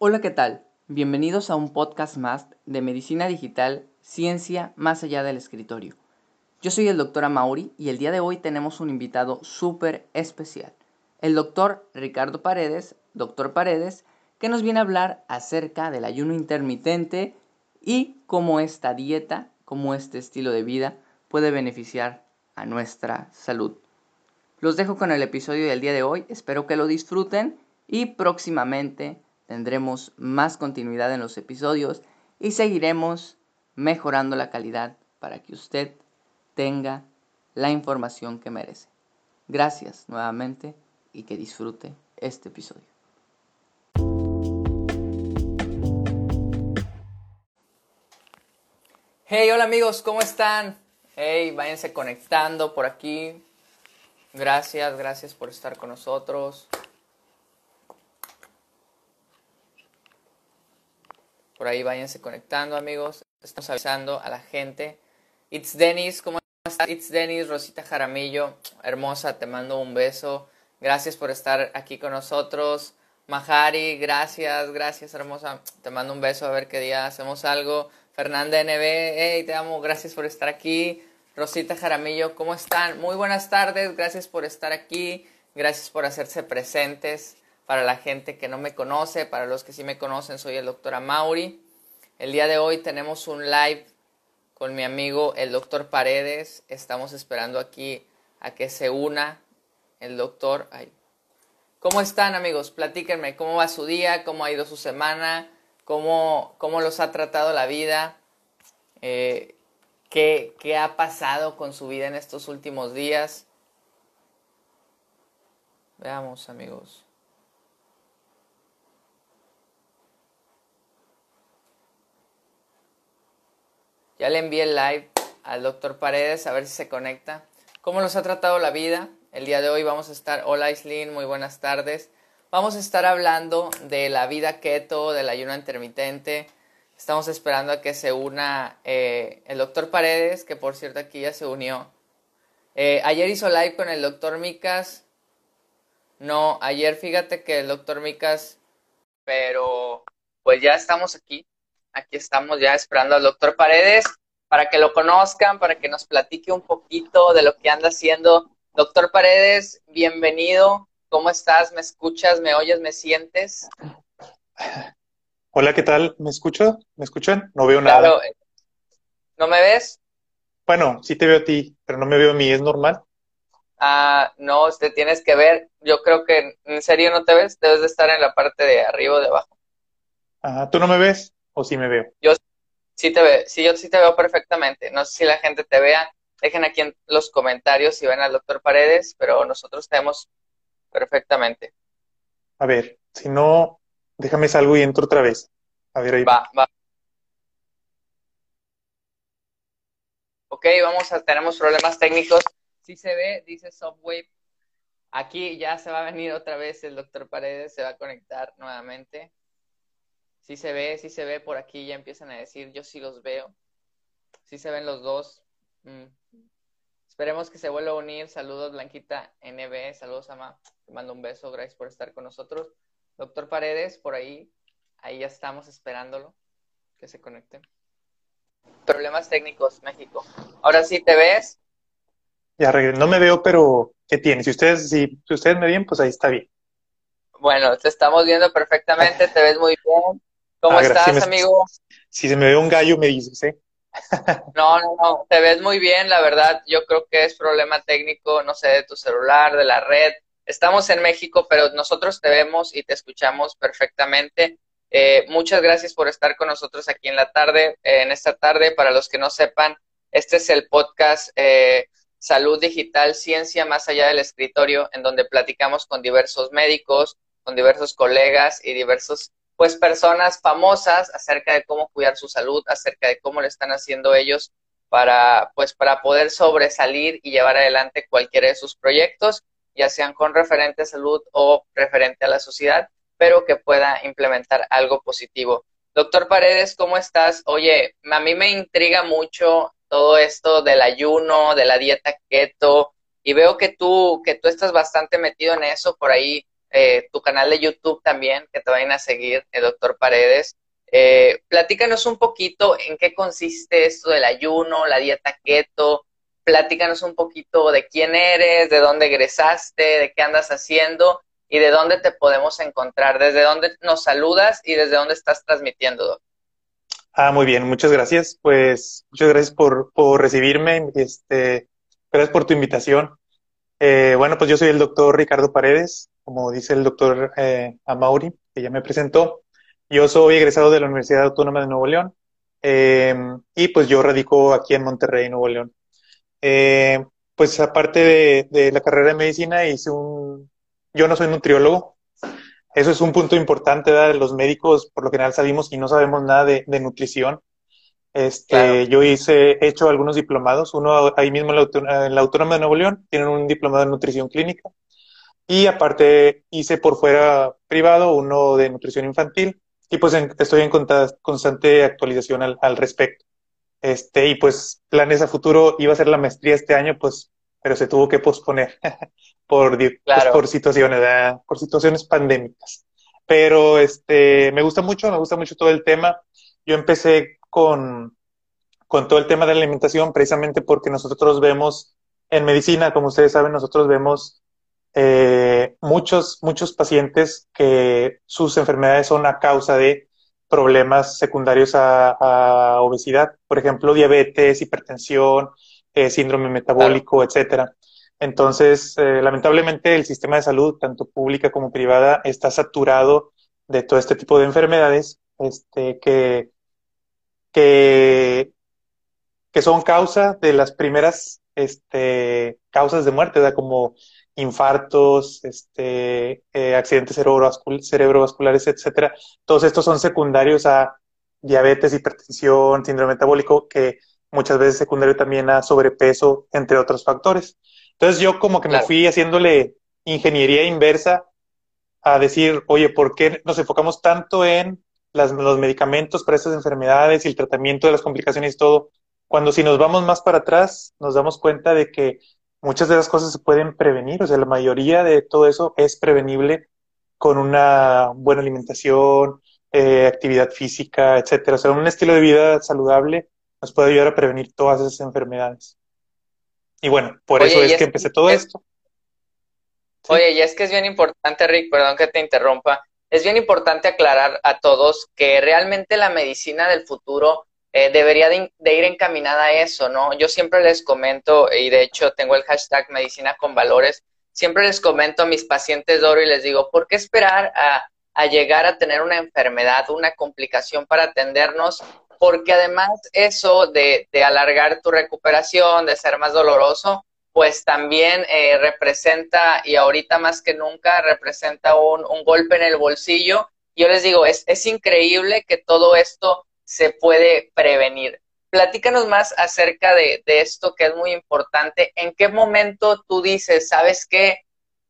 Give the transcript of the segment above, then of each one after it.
Hola, ¿qué tal? Bienvenidos a un podcast más de Medicina Digital, Ciencia más allá del escritorio. Yo soy el doctor Amauri y el día de hoy tenemos un invitado súper especial, el doctor Ricardo Paredes, doctor Paredes, que nos viene a hablar acerca del ayuno intermitente y cómo esta dieta, cómo este estilo de vida puede beneficiar a nuestra salud. Los dejo con el episodio del día de hoy, espero que lo disfruten y próximamente tendremos más continuidad en los episodios y seguiremos mejorando la calidad para que usted tenga la información que merece. Gracias nuevamente y que disfrute este episodio. Hey, hola amigos, ¿cómo están? Hey, váyanse conectando por aquí. Gracias, gracias por estar con nosotros. Por ahí váyanse conectando, amigos. Estamos avisando a la gente. It's Denis, ¿cómo estás? It's Denis, Rosita Jaramillo. Hermosa, te mando un beso. Gracias por estar aquí con nosotros. Mahari, gracias, gracias, hermosa. Te mando un beso a ver qué día hacemos algo. Fernanda NB, hey, te amo, gracias por estar aquí. Rosita Jaramillo, ¿cómo están? Muy buenas tardes, gracias por estar aquí. Gracias por hacerse presentes para la gente que no me conoce, para los que sí me conocen, soy el doctor Amauri. El día de hoy tenemos un live con mi amigo el doctor Paredes. Estamos esperando aquí a que se una el doctor. ¿Cómo están amigos? Platíquenme, ¿cómo va su día? ¿Cómo ha ido su semana? ¿Cómo, cómo los ha tratado la vida? Eh, ¿qué, ¿Qué ha pasado con su vida en estos últimos días? Veamos amigos. Ya le envié el live al doctor Paredes a ver si se conecta. ¿Cómo nos ha tratado la vida? El día de hoy vamos a estar, hola Islin, muy buenas tardes. Vamos a estar hablando de la vida keto, del ayuno intermitente. Estamos esperando a que se una eh, el doctor Paredes, que por cierto aquí ya se unió. Eh, ayer hizo live con el doctor Micas. No, ayer fíjate que el doctor Micas, pero pues ya estamos aquí aquí estamos ya esperando al doctor Paredes para que lo conozcan, para que nos platique un poquito de lo que anda haciendo. Doctor Paredes, bienvenido. ¿Cómo estás? ¿Me escuchas? ¿Me oyes? ¿Me sientes? Hola, ¿qué tal? ¿Me escucho? ¿Me escuchan? No veo nada. ¿No me ves? Bueno, sí te veo a ti, pero no me veo a mí. ¿Es normal? Ah, no, te tienes que ver. Yo creo que en serio no te ves. Debes de estar en la parte de arriba o de abajo. Ah, ¿tú no me ves? ¿O sí me veo? Yo sí te veo, sí, yo sí te veo perfectamente. No sé si la gente te vea. Dejen aquí en los comentarios si ven al doctor Paredes, pero nosotros te vemos perfectamente. A ver, si no, déjame salgo y entro otra vez. A ver ahí. Va, va. Ok, vamos a, tenemos problemas técnicos. Sí se ve, dice Softwave. Aquí ya se va a venir otra vez el doctor Paredes, se va a conectar nuevamente. Sí se ve, sí se ve por aquí, ya empiezan a decir, yo sí los veo. Sí se ven los dos. Mm. Esperemos que se vuelva a unir. Saludos, Blanquita NB. Saludos, Ama. Te mando un beso. Gracias por estar con nosotros. Doctor Paredes, por ahí. Ahí ya estamos esperándolo. Que se conecte. Problemas técnicos, México. Ahora sí, ¿te ves? Ya, no me veo, pero ¿qué tiene? Si ustedes, si, si ustedes me ven, pues ahí está bien. Bueno, te estamos viendo perfectamente, te ves muy bien. ¿Cómo ah, estás, amigo? Si se me ve un gallo, me dices, ¿eh? no, no, no, te ves muy bien, la verdad. Yo creo que es problema técnico, no sé, de tu celular, de la red. Estamos en México, pero nosotros te vemos y te escuchamos perfectamente. Eh, muchas gracias por estar con nosotros aquí en la tarde, eh, en esta tarde. Para los que no sepan, este es el podcast eh, Salud Digital, Ciencia más allá del escritorio, en donde platicamos con diversos médicos, con diversos colegas y diversos pues personas famosas acerca de cómo cuidar su salud, acerca de cómo le están haciendo ellos para pues para poder sobresalir y llevar adelante cualquiera de sus proyectos, ya sean con referente a salud o referente a la sociedad, pero que pueda implementar algo positivo. Doctor Paredes, ¿cómo estás? Oye, a mí me intriga mucho todo esto del ayuno, de la dieta keto, y veo que tú, que tú estás bastante metido en eso, por ahí eh, tu canal de YouTube también, que te vayan a seguir, el doctor Paredes. Eh, platícanos un poquito en qué consiste esto del ayuno, la dieta keto. Platícanos un poquito de quién eres, de dónde egresaste, de qué andas haciendo y de dónde te podemos encontrar, desde dónde nos saludas y desde dónde estás transmitiendo. Ah, muy bien, muchas gracias. Pues muchas gracias por, por recibirme, este, gracias por tu invitación. Eh, bueno, pues yo soy el doctor Ricardo Paredes, como dice el doctor eh, Amauri, que ya me presentó. Yo soy egresado de la Universidad Autónoma de Nuevo León em, y pues yo radico aquí en Monterrey, Nuevo León. Eh, pues aparte de, de, la carrera de medicina hice un... Yo no soy nutriólogo. Eso es un punto importante, ¿verdad? Los médicos por lo general sabemos y no sabemos nada de, de nutrición. Este, Yo hice, he hecho algunos diplomados, uno ahí mismo en la, en la Autónoma de Nuevo León, tienen un diplomado en nutrición clínica. Y aparte hice por fuera privado uno de nutrición infantil y pues estoy en constante actualización al, al, respecto. Este, y pues planes a futuro, iba a ser la maestría este año, pues, pero se tuvo que posponer por, pues, por situaciones, por situaciones pandémicas. Pero este, me gusta mucho, me gusta mucho todo el tema. Yo empecé con, con todo el tema de la alimentación precisamente porque nosotros vemos en medicina, como ustedes saben, nosotros vemos eh, muchos, muchos pacientes que sus enfermedades son a causa de problemas secundarios a, obesidad, por ejemplo, diabetes, hipertensión, eh, síndrome metabólico, etcétera. Entonces, eh, lamentablemente, el sistema de salud, tanto pública como privada, está saturado de todo este tipo de enfermedades este, que, que, que son causa de las primeras este, causas de muerte, como infartos, este, eh, accidentes cerebrovasculares, etcétera. Todos estos son secundarios a diabetes, hipertensión, síndrome metabólico, que muchas veces secundario también a sobrepeso, entre otros factores. Entonces yo como que me fui haciéndole ingeniería inversa a decir, oye, ¿por qué nos enfocamos tanto en las, los medicamentos para estas enfermedades y el tratamiento de las complicaciones y todo? Cuando si nos vamos más para atrás, nos damos cuenta de que muchas de las cosas se pueden prevenir, o sea, la mayoría de todo eso es prevenible con una buena alimentación, eh, actividad física, etcétera. O sea, un estilo de vida saludable nos puede ayudar a prevenir todas esas enfermedades. Y bueno, por eso es, que empecé todo esto. Oye, y es que es bien importante, Rick, perdón que te interrumpa, es bien importante aclarar a todos que realmente la medicina del futuro eh, debería de, ir encaminada a eso, ¿no? Yo siempre les comento, y de hecho tengo el hashtag medicina con valores, siempre les comento a mis pacientes de oro y les digo, ¿por qué esperar a, llegar a tener una enfermedad, una complicación para atendernos? Porque además eso de, de alargar tu recuperación, de ser más doloroso, pues también eh, representa, y ahorita más que nunca, representa un, un golpe en el bolsillo. Yo les digo, es, es increíble que todo esto se puede prevenir. Platícanos más acerca de, esto que es muy importante. ¿En qué momento tú dices, sabes qué?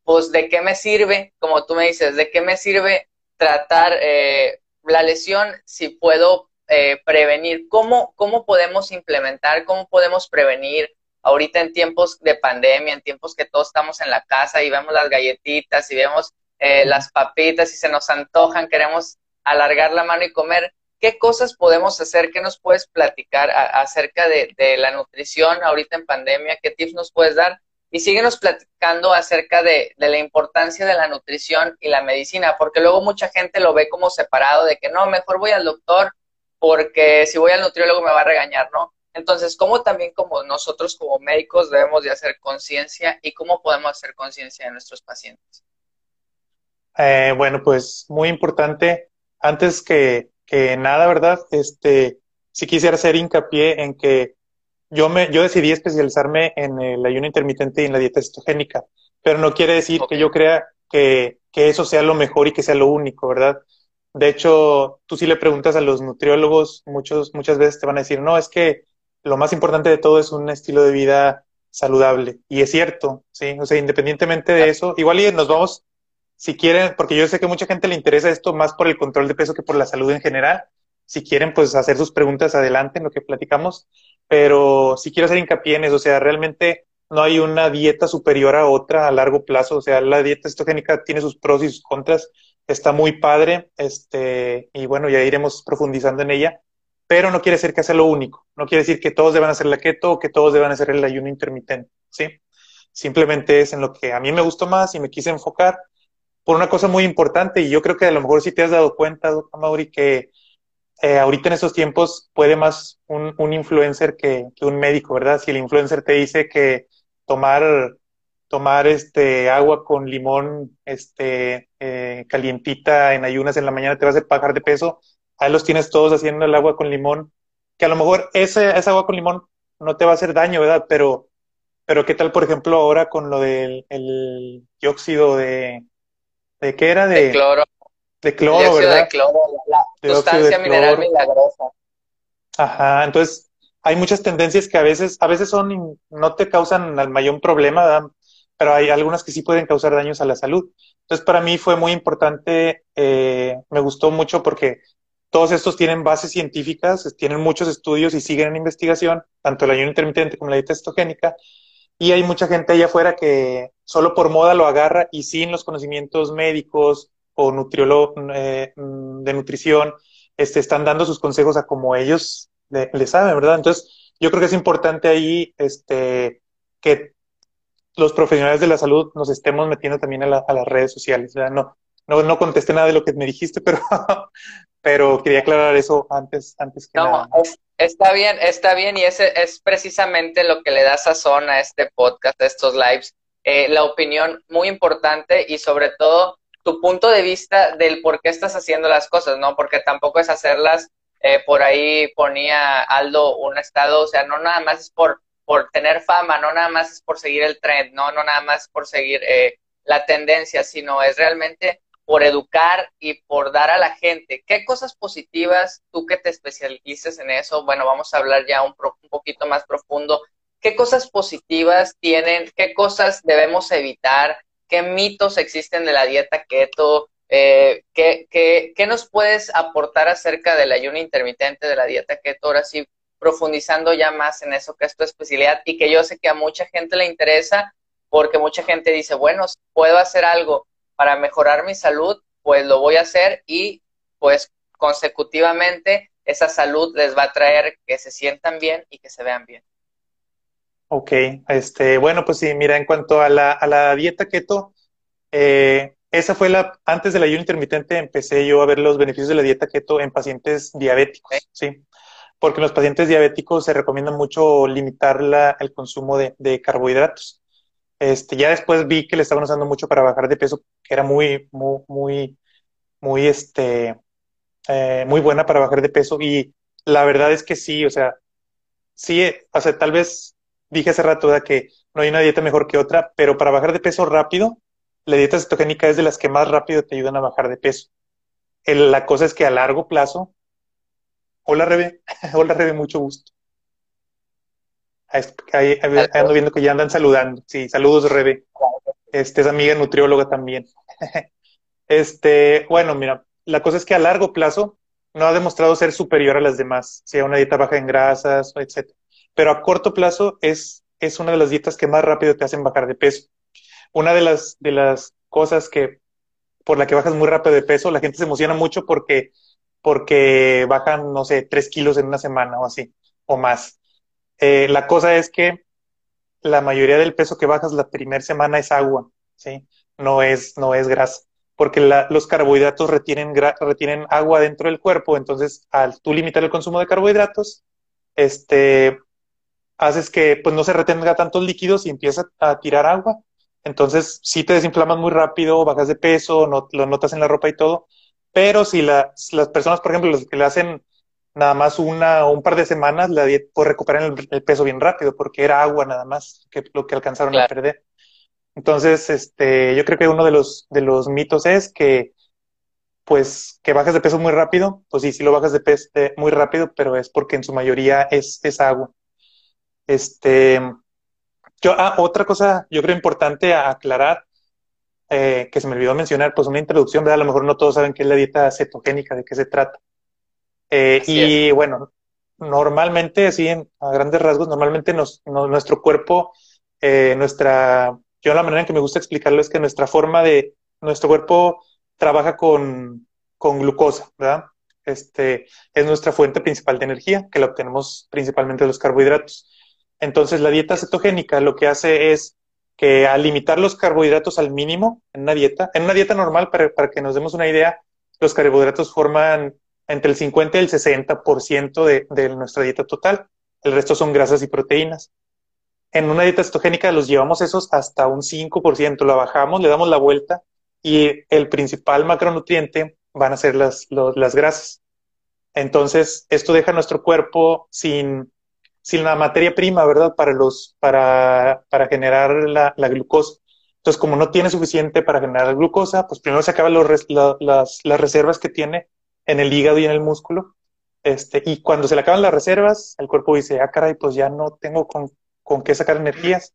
Pues de qué me sirve, como tú me dices, de qué me sirve tratar eh, la lesión si puedo eh, prevenir? ¿Cómo, ¿Cómo podemos implementar, cómo podemos prevenir ahorita en tiempos de pandemia, en tiempos que todos estamos en la casa y vemos las galletitas y vemos eh, las papitas y se nos antojan, queremos alargar la mano y comer? ¿Qué cosas podemos hacer? ¿Qué nos puedes platicar acerca de, la nutrición ahorita en pandemia? ¿Qué tips nos puedes dar? Y síguenos platicando acerca de, la importancia de la nutrición y la medicina, porque luego mucha gente lo ve como separado, de que no, mejor voy al doctor porque si voy al nutriólogo me va a regañar, ¿no? Entonces, ¿cómo también como nosotros como médicos debemos de hacer conciencia y cómo podemos hacer conciencia de nuestros pacientes? Eh, bueno, pues muy importante, antes que, que nada, ¿verdad? Este, sí quisiera hacer hincapié en que yo me, yo decidí especializarme en el ayuno intermitente y en la dieta cetogénica, pero no quiere decir que yo crea que, que eso sea lo mejor y que sea lo único, ¿verdad? De hecho, tú si le preguntas a los nutriólogos, muchos, muchas veces te van a decir, no, es que lo más importante de todo es un estilo de vida saludable. Y es cierto, sí. O sea, independientemente de eso, igual y nos vamos si quieren, porque yo sé que mucha gente le interesa esto más por el control de peso que por la salud en general. Si quieren, pues hacer sus preguntas adelante en lo que platicamos. Pero si quiero hacer hincapié en eso, o sea, realmente no hay una dieta superior a otra a largo plazo. O sea, la dieta cetogénica tiene sus pros y sus contras. Está muy padre, este, y bueno, ya iremos profundizando en ella, pero no quiere decir que sea lo único. No quiere decir que todos deban hacer la keto o que todos deban hacer el ayuno intermitente, ¿sí? Simplemente es en lo que a mí me gustó más y me quise enfocar por una cosa muy importante, y yo creo que a lo mejor sí te has dado cuenta, doctor Mauri, que eh, ahorita en estos tiempos puede más un, influencer que, un médico, ¿verdad? Si el influencer te dice que tomar, tomar este agua con limón este, eh, calientita en ayunas en la mañana te va a hacer bajar de peso, ahí los tienes todos haciendo el agua con limón, que a lo mejor ese, esa agua con limón no te va a hacer daño, ¿verdad? Pero, pero ¿qué tal, por ejemplo, ahora con lo del el dióxido de, ¿de qué era? De, cloro. De cloro, ¿verdad? De cloro, la sustancia mineral milagrosa. Ajá, entonces hay muchas tendencias que a veces, a veces son, no te causan el mayor problema, ¿verdad? pero hay algunas que sí pueden causar daños a la salud. Entonces, para mí fue muy importante, eh, me gustó mucho porque todos estos tienen bases científicas, tienen muchos estudios y siguen en investigación, tanto el ayuno intermitente como la dieta cetogénica. Y hay mucha gente allá afuera que solo por moda lo agarra y sin los conocimientos médicos o nutriólogo eh, de nutrición, este, están dando sus consejos a como ellos le, le, saben, ¿verdad? Entonces, yo creo que es importante ahí este, que los profesionales de la salud nos estemos metiendo también a, la, a las redes sociales, ¿verdad? No, no, no contesté nada de lo que me dijiste, pero, pero quería aclarar eso antes, antes que no, nada. Está bien, está bien, y ese es precisamente lo que le da sazón a este podcast, a estos lives, eh, la opinión muy importante y sobre todo tu punto de vista del por qué estás haciendo las cosas, ¿no? Porque tampoco es hacerlas, eh, por ahí ponía Aldo un estado, o sea, no nada más es por, por tener fama, no nada más es por seguir el trend, no, no nada más por seguir eh, la tendencia, sino es realmente por educar y por dar a la gente. ¿Qué cosas positivas, tú que te especialices en eso, bueno, vamos a hablar ya un, poquito más profundo, qué cosas positivas tienen, qué cosas debemos evitar, qué mitos existen de la dieta keto, eh, ¿qué, qué, qué, nos puedes aportar acerca del ayuno intermitente de la dieta keto? Ahora sí, profundizando ya más en eso que es tu especialidad y que yo sé que a mucha gente le interesa porque mucha gente dice, bueno, puedo hacer algo para mejorar mi salud, pues lo voy a hacer y pues consecutivamente esa salud les va a traer que se sientan bien y que se vean bien. Ok, este, bueno, pues sí, mira, en cuanto a la, a la dieta keto, eh, esa fue la, antes del ayuno intermitente empecé yo a ver los beneficios de la dieta keto en pacientes diabéticos, sí, porque en los pacientes diabéticos se recomienda mucho limitar la, el consumo de, de carbohidratos. Este, ya después vi que le estaban usando mucho para bajar de peso, que era muy, muy, muy, muy, este, eh, muy buena para bajar de peso. Y la verdad es que sí, o sea, sí, o sea, tal vez dije hace rato que no hay una dieta mejor que otra, pero para bajar de peso rápido, la dieta cetogénica es de las que más rápido te ayudan a bajar de peso. La cosa es que a largo plazo, hola Rebe, hola Rebe, mucho gusto. Ahí, ando viendo que ya andan saludando. Sí, saludos, Rebe. Este es amiga nutrióloga también. Este, bueno, mira, la cosa es que a largo plazo no ha demostrado ser superior a las demás, sea una dieta baja en grasas, etc. Pero a corto plazo es, es una de las dietas que más rápido te hacen bajar de peso. Una de las, de las cosas que por la que bajas muy rápido de peso, la gente se emociona mucho porque, porque bajan, no sé, tres kilos en una semana o así, o más. Eh, la cosa es que la mayoría del peso que bajas la primera semana es agua, ¿sí? No es, no es grasa, porque los carbohidratos retienen, retienen agua dentro del cuerpo, entonces al tú limitar el consumo de carbohidratos, este, haces que pues no se retenga tantos líquidos y empieza a tirar agua. Entonces, si te desinflamas muy rápido, bajas de peso, no, lo notas en la ropa y todo, pero si la, las personas, por ejemplo, los que le hacen nada más una o un par de semanas la dieta por recuperar el, peso bien rápido, porque era agua nada más que lo que alcanzaron a perder. Entonces, este, yo creo que uno de los, de los mitos es que, pues, que bajas de peso muy rápido, pues sí, sí lo bajas de peso muy rápido, pero es porque en su mayoría es, es agua. Este, yo, ah, otra cosa, yo creo importante aclarar, eh, que se me olvidó mencionar, pues una introducción, ¿verdad? A lo mejor no todos saben qué es la dieta cetogénica, de qué se trata. Eh, y bueno, normalmente, así en, a grandes rasgos, normalmente nos, nuestro cuerpo eh, nuestra, yo la manera en que me gusta explicarlo es que nuestra forma de, nuestro cuerpo trabaja con, con glucosa, ¿verdad? Este, es nuestra fuente principal de energía, que la obtenemos principalmente de los carbohidratos. Entonces, la dieta cetogénica lo que hace es que al limitar los carbohidratos al mínimo en una dieta, en una dieta normal, para, para que nos demos una idea, los carbohidratos forman entre el 50 y el 60% de, de nuestra dieta total. El resto son grasas y proteínas. En una dieta cetogénica los llevamos esos hasta un 5%, la bajamos, le damos la vuelta y el principal macronutriente van a ser las, las grasas. Entonces, esto deja nuestro cuerpo sin, sin la materia prima, ¿verdad? Para, los, para, para generar la, glucosa. Entonces, como no tiene suficiente para generar glucosa, pues primero se acaban las, las reservas que tiene en el hígado y en el músculo. Este, y cuando se le acaban las reservas, el cuerpo dice, ah, caray, pues ya no tengo con, con qué sacar energías,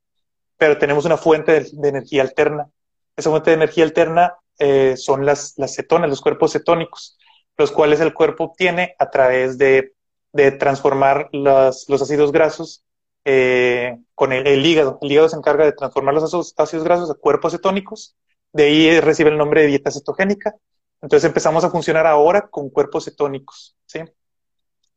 pero tenemos una fuente de, energía alterna. Esa fuente de energía alterna eh, son las, las cetonas, los cuerpos cetónicos, los cuales el cuerpo obtiene a través de, de transformar los, los ácidos grasos eh, con el, el, hígado. El hígado se encarga de transformar los ácidos grasos a cuerpos cetónicos, de ahí recibe el nombre de dieta cetogénica. Entonces empezamos a funcionar ahora con cuerpos cetónicos, ¿sí?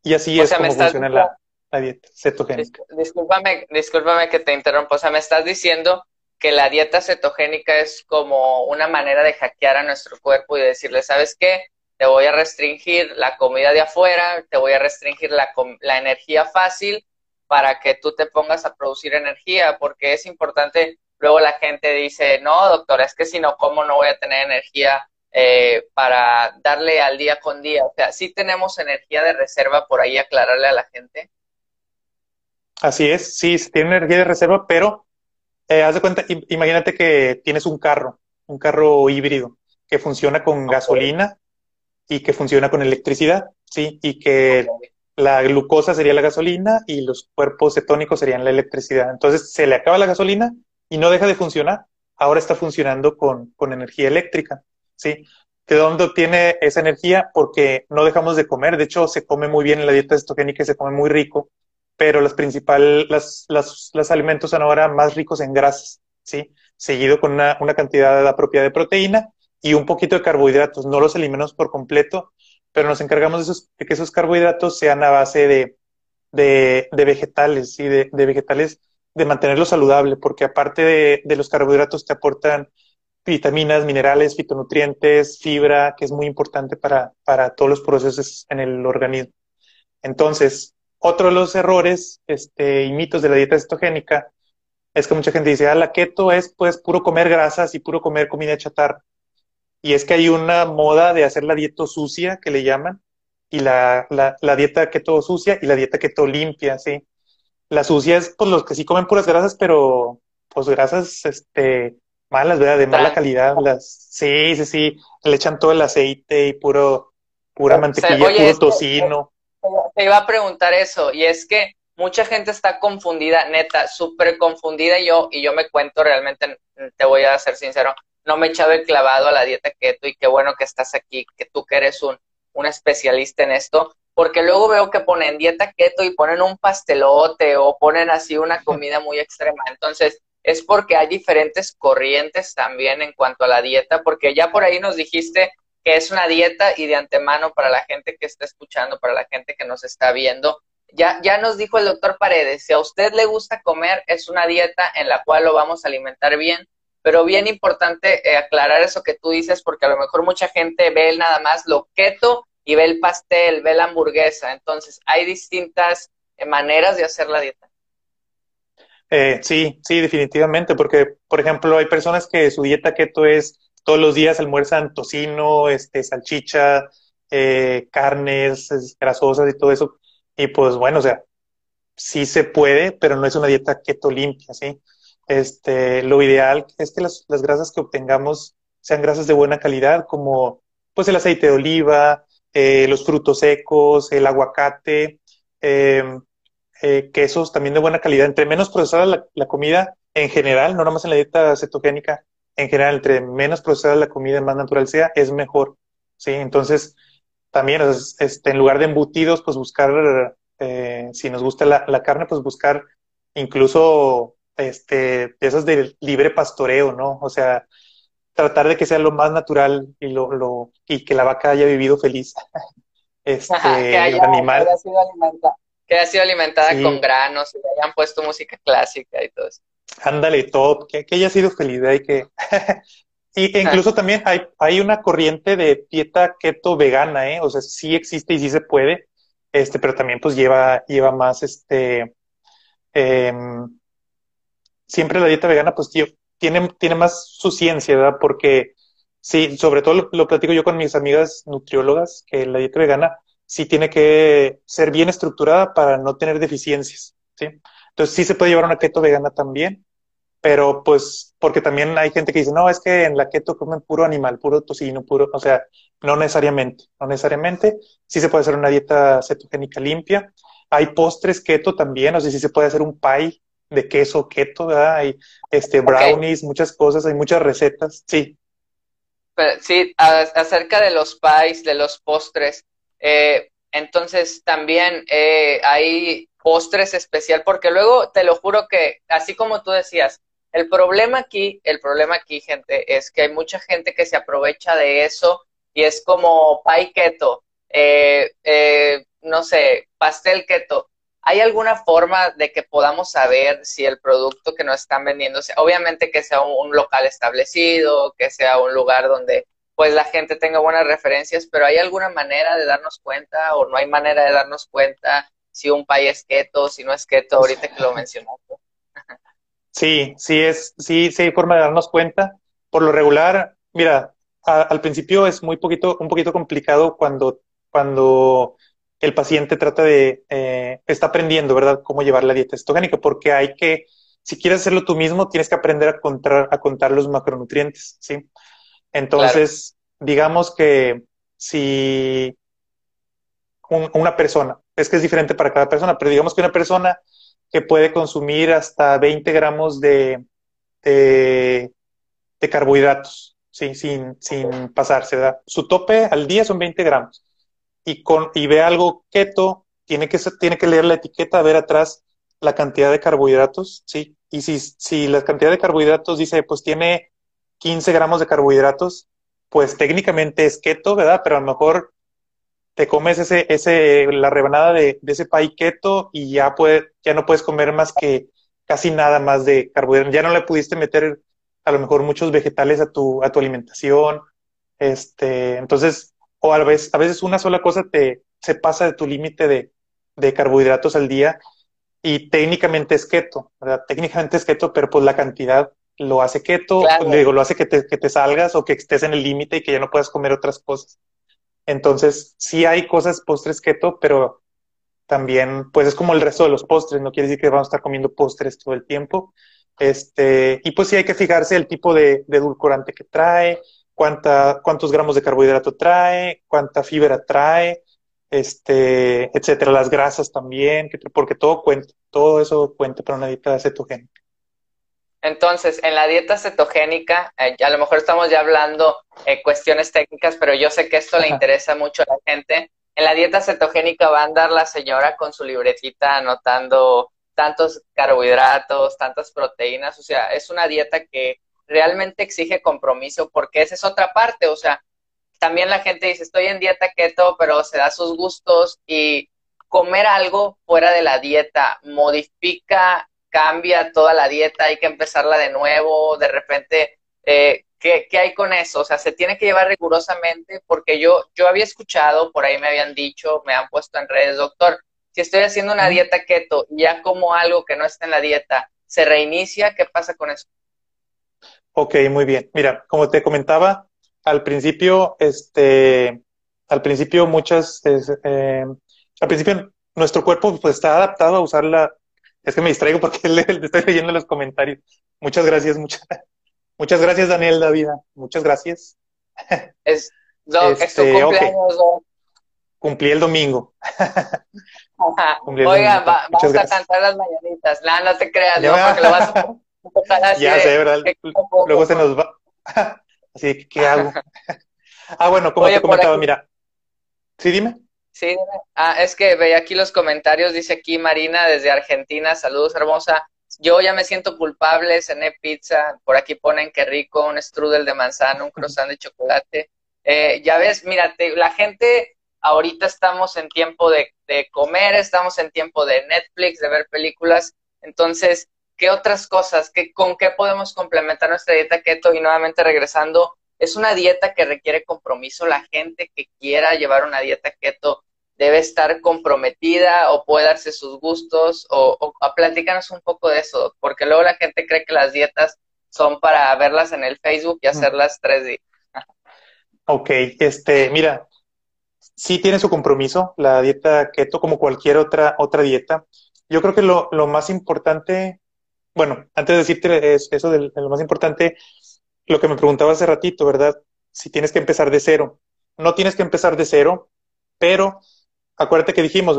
Y así o es sea, como funciona la, la, dieta cetogénica. Discúlpame, discúlpame que te interrumpa, o sea, me estás diciendo que la dieta cetogénica es como una manera de hackear a nuestro cuerpo y decirle, ¿sabes qué? Te voy a restringir la comida de afuera, te voy a restringir la, la energía fácil para que tú te pongas a producir energía, porque es importante, luego la gente dice, no, doctora, es que si no como no voy a tener energía eh, para darle al día con día. O sea, sí tenemos energía de reserva por ahí, aclararle a la gente. Así es, sí, tiene energía de reserva, pero eh, haz de cuenta, imagínate que tienes un carro, un carro híbrido que funciona con gasolina y que funciona con electricidad, ¿sí? Y que la glucosa sería la gasolina y los cuerpos cetónicos serían la electricidad. Entonces se le acaba la gasolina y no deja de funcionar. Ahora está funcionando con, con energía eléctrica, ¿sí? ¿De dónde obtiene esa energía? Porque no dejamos de comer. De hecho, se come muy bien en la dieta cetogénica y se come muy rico pero los principales, las, las, los alimentos son ahora más ricos en grasas, ¿sí? Seguido con una, una cantidad apropiada de proteína y un poquito de carbohidratos. No los eliminamos por completo, pero nos encargamos de, esos, de que esos carbohidratos sean a base de, de, de vegetales, ¿sí? De, de, vegetales, de mantenerlo saludable, porque aparte de, de los carbohidratos te aportan vitaminas, minerales, fitonutrientes, fibra, que es muy importante para, para todos los procesos en el organismo. Entonces, otro de los errores este, y mitos de la dieta cetogénica es que mucha gente dice, ah, la keto es pues puro comer grasas y puro comer comida chatarra. Y es que hay una moda de hacer la dieta sucia, que le llaman, y la, la, la dieta keto sucia y la dieta keto limpia, ¿sí? La sucia es pues los que sí comen puras grasas, pero pues grasas este, malas, ¿verdad? De mala calidad. Las, sí, sí, sí. Le echan todo el aceite y puro, pura mantequilla, puro tocino te iba a preguntar eso, y es que mucha gente está confundida, neta, súper confundida yo, y yo me cuento realmente, te voy a ser sincero, no me he echado el clavado a la dieta keto y qué bueno que estás aquí, que tú que eres un, un especialista en esto, porque luego veo que ponen dieta keto y ponen un pastelote o ponen así una comida muy extrema. Entonces, es porque hay diferentes corrientes también en cuanto a la dieta, porque ya por ahí nos dijiste que es una dieta y de antemano para la gente que está escuchando, para la gente que nos está viendo. Ya, ya nos dijo el doctor Paredes, si a usted le gusta comer, es una dieta en la cual lo vamos a alimentar bien, pero bien importante eh, aclarar eso que tú dices, porque a lo mejor mucha gente ve nada más lo keto y ve el pastel, ve la hamburguesa. Entonces, hay distintas eh, maneras de hacer la dieta. Eh, sí, sí, definitivamente, porque, por ejemplo, hay personas que su dieta keto es todos los días almuerzan tocino, este, salchicha, eh, carnes grasosas y todo eso. Y pues bueno, o sea, sí se puede, pero no es una dieta keto limpia, ¿sí? Este, lo ideal es que las, las grasas que obtengamos sean grasas de buena calidad, como pues el aceite de oliva, eh, los frutos secos, el aguacate, eh, eh, quesos también de buena calidad. Entre menos procesada la, la, comida en general, no nomás en la dieta cetogénica, en general, entre menos procesada la comida, más natural sea, es mejor. ¿sí? Entonces, también, este, en lugar de embutidos, pues buscar, eh, si nos gusta la, la, carne, pues buscar incluso este, de esas de libre pastoreo, ¿no? O sea, tratar de que sea lo más natural y lo, lo y que la vaca haya vivido feliz. Este, que haya, animal. Que haya sido alimentada, que haya sido alimentada con granos y le hayan puesto música clásica y todo eso. Ándale, todo, que, que haya sido feliz, y que y incluso también hay, hay una corriente de dieta keto vegana, ¿eh? O sea, sí existe y sí se puede, este, pero también pues lleva, lleva más, este, em, siempre la dieta vegana pues tiene, tiene más su ciencia, ¿verdad? Porque sí, sobre todo lo, platico yo con mis amigas nutriólogas, que la dieta vegana sí tiene que ser bien estructurada para no tener deficiencias, ¿sí? Entonces sí se puede llevar una keto vegana también, pero pues porque también hay gente que dice, no, es que en la keto comen puro animal, puro tocino, puro, o sea, no necesariamente, no necesariamente, sí se puede hacer una dieta cetogénica limpia, hay postres keto también, o sea, sí se puede hacer un pie de queso keto, ¿verdad? Hay este, brownies, muchas cosas, hay muchas recetas, sí. sí, acerca de los pies, de los postres, eh, entonces también eh, hay postres especial, porque luego te lo juro que, así como tú decías, el problema aquí, el problema aquí, gente, es que hay mucha gente que se aprovecha de eso y es como pie keto, eh, no sé, pastel keto. ¿Hay alguna forma de que podamos saber si el producto que nos están vendiendo, obviamente que sea un, local establecido, que sea un lugar donde pues la gente tenga buenas referencias, pero ¿hay alguna manera de darnos cuenta o no hay manera de darnos cuenta si un país es keto, si no es keto, ahorita que lo mencionaste? Sí, sí es, sí, sí hay forma de darnos cuenta. Por lo regular, mira, al principio es muy poquito, un poquito complicado cuando, cuando el paciente trata de, eh, está aprendiendo, ¿verdad?, cómo llevar la dieta cetogénica, porque hay que, si quieres hacerlo tú mismo, tienes que aprender a contar, a contar los macronutrientes, ¿sí? Entonces, digamos que si una persona, es que es diferente para cada persona, pero digamos que una persona que puede consumir hasta 20 gramos de, de, de carbohidratos, ¿sí? sin, sin pasarse, ¿verdad? Su tope al día son 20 gramos y, con, y ve algo keto, tiene que, tiene que leer la etiqueta, ver atrás la cantidad de carbohidratos, ¿sí? Y si, si la cantidad de carbohidratos dice, pues tiene 15 gramos de carbohidratos, pues técnicamente es keto, ¿verdad? Pero a lo mejor te comes ese, ese, la rebanada de, ese pay keto y ya, puede, ya no puedes comer más que casi nada más de carbohidratos. Ya no le pudiste meter a lo mejor muchos vegetales a tu, a tu alimentación. Este, entonces, o a veces, a veces una sola cosa te se pasa de tu límite de, de, carbohidratos al día y técnicamente es keto, ¿verdad? Técnicamente es keto, pero pues la cantidad lo hace keto, digo, lo hace que te, que te salgas o que estés en el límite y que ya no puedas comer otras cosas. Entonces, sí hay cosas postres keto, pero también, pues es como el resto de los postres, no quiere decir que vamos a estar comiendo postres todo el tiempo. Este, y pues sí hay que fijarse el tipo de, de edulcorante que trae, cuánta, cuántos gramos de carbohidrato trae, cuánta fibra trae, este, etcétera, las grasas también, porque todo cuenta, todo eso cuenta para una dieta cetogénica. Entonces, en la dieta cetogénica, eh, a lo mejor estamos ya hablando eh, cuestiones técnicas, pero yo sé que esto le interesa mucho a la gente. En la dieta cetogénica va a andar la señora con su libretita anotando tantos carbohidratos, tantas proteínas, o sea, es una dieta que realmente exige compromiso, porque esa es otra parte, o sea, también la gente dice, estoy en dieta keto, pero se da sus gustos y comer algo fuera de la dieta modifica, cambia toda la dieta, hay que empezarla de nuevo, de repente, eh, ¿qué, ¿qué, hay con eso? O sea, se tiene que llevar rigurosamente porque yo, yo había escuchado, por ahí me habían dicho, me han puesto en redes, doctor, si estoy haciendo una dieta keto ya como algo que no está en la dieta, ¿se reinicia? ¿Qué pasa con eso? Ok, muy bien. Mira, como te comentaba, al principio, este, al principio muchas, eh, al principio nuestro cuerpo pues está adaptado a usar la, es que me distraigo porque le, estoy leyendo los comentarios. Muchas gracias, muchas, muchas gracias Daniel David, muchas gracias. Es, este, cumpleaños, Cumplí el domingo. Oiga, vamos a cantar las mañanitas. No, no te creas, no, porque lo vas a ya sé, ¿verdad? Luego se nos va. Así que, ¿qué hago? ah, bueno, como te comentaba, mira. Sí, dime. Sí, Ah, es que veía aquí los comentarios, dice aquí Marina desde Argentina, saludos hermosa. yo ya me siento culpable, cené pizza, por aquí ponen que rico, un strudel de manzana, un croissant de chocolate. Eh, ya ves, mírate, la gente, ahorita estamos en tiempo de, de comer, estamos en tiempo de Netflix, de ver películas, entonces, ¿qué otras cosas, qué, con qué podemos complementar nuestra dieta keto? Y nuevamente regresando, es una dieta que requiere compromiso, la gente que quiera llevar una dieta keto debe estar comprometida o puede darse sus gustos o, o, platícanos un poco de eso, porque luego la gente cree que las dietas son para verlas en el Facebook y hacerlas tres días. Ok, este, mira, sí tiene su compromiso la dieta keto como cualquier otra, otra dieta. Yo creo que lo, lo más importante, bueno, antes de decirte eso de lo más importante, lo que me preguntaba hace ratito, ¿verdad? Si tienes que empezar de cero. No tienes que empezar de cero, pero acuérdate que dijimos,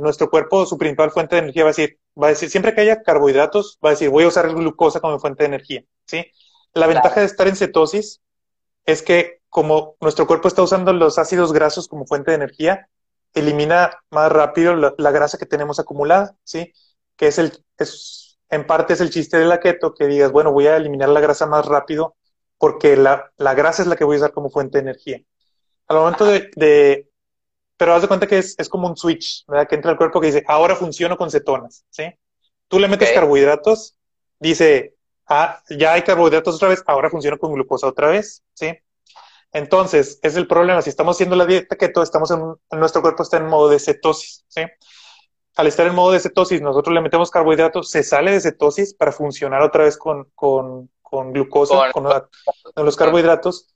nuestro cuerpo, su principal fuente de energía va a decir, va a decir, siempre que haya carbohidratos, va a decir, voy a usar glucosa como fuente de energía, ¿sí? La ventaja de estar en cetosis es que como nuestro cuerpo está usando los ácidos grasos como fuente de energía, elimina más rápido la, grasa que tenemos acumulada, ¿sí? Que es el, es, en parte es el chiste de la keto, que digas, bueno, voy a eliminar la grasa más rápido porque la, la grasa es la que voy a usar como fuente de energía. Al momento de pero haz de cuenta que es, es como un switch, ¿verdad? Que entra al cuerpo que dice, ahora funciono con cetonas, ¿sí? Tú le metes carbohidratos, dice, ah, ya hay carbohidratos otra vez, ahora funciona con glucosa otra vez, ¿sí? Entonces, es el problema. Si estamos haciendo la dieta keto, estamos en, nuestro cuerpo está en modo de cetosis, ¿sí? Al estar en modo de cetosis, nosotros le metemos carbohidratos, se sale de cetosis para funcionar otra vez con, con, con glucosa, con, con los carbohidratos,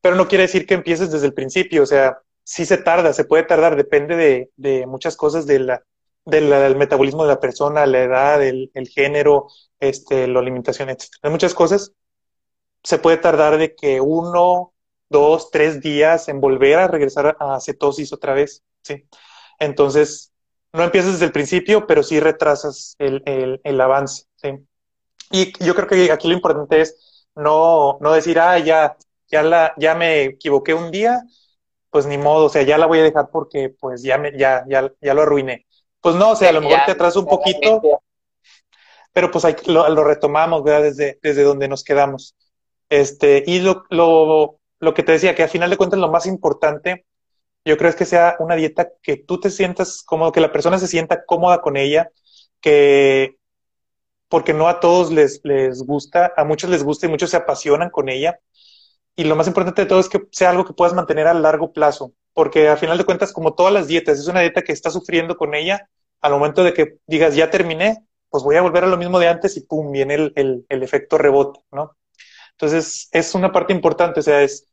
pero no quiere decir que empieces desde el principio, o sea, sí se tarda, se puede tardar, depende de, de muchas cosas de la, del metabolismo de la persona, la edad, el, el género, este, la alimentación, etc. Hay muchas cosas. Se puede tardar de que uno, dos, tres días en volver a regresar a cetosis otra vez, ¿sí? Entonces, no empiezas desde el principio, pero sí retrasas el, el, el avance, ¿sí? Y yo creo que aquí lo importante es no, no decir, ah, ya, ya, la, ya me equivoqué un día, pues ni modo, o sea, ya la voy a dejar porque pues ya me, ya, ya, ya lo arruiné. Pues no, o sea, a lo mejor te atraso un poquito, pero pues hay, lo, lo, retomamos, ¿verdad? Desde, desde donde nos quedamos. Este, y lo, lo, lo que te decía, que al final de cuentas lo más importante, yo creo es que sea una dieta que tú te sientas cómodo, que la persona se sienta cómoda con ella, que porque no a todos les, les gusta, a muchos les gusta y muchos se apasionan con ella y lo más importante de todo es que sea algo que puedas mantener a largo plazo, porque al final de cuentas, como todas las dietas, es una dieta que estás sufriendo con ella, al momento de que digas, ya terminé, pues voy a volver a lo mismo de antes y pum, viene el, el, el efecto rebote, ¿no? Entonces, es una parte importante, o sea, es,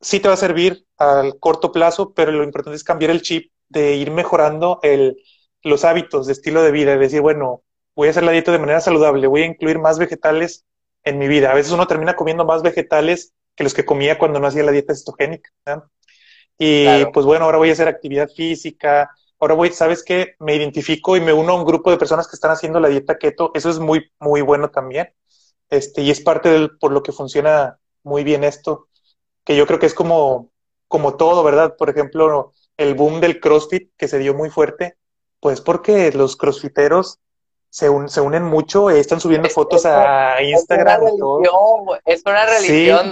sí te va a servir al corto plazo, pero lo importante es cambiar el chip de ir mejorando el, los hábitos de estilo de vida, de decir, bueno, voy a hacer la dieta de manera saludable, voy a incluir más vegetales en mi vida. A veces uno termina comiendo más vegetales que los que comía cuando no hacía la dieta cetogénica. Y pues bueno, ahora voy a hacer actividad física. Ahora voy, ¿sabes qué? Me identifico y me uno a un grupo de personas que están haciendo la dieta keto. Eso es muy, muy bueno también. Este, y es parte del, por lo que funciona muy bien esto, que yo creo que es como, como todo, ¿verdad? Por ejemplo, el boom del CrossFit que se dio muy fuerte, pues porque los crossfiteros se, se unen mucho, están subiendo fotos a Instagram. Es una religión, es una religión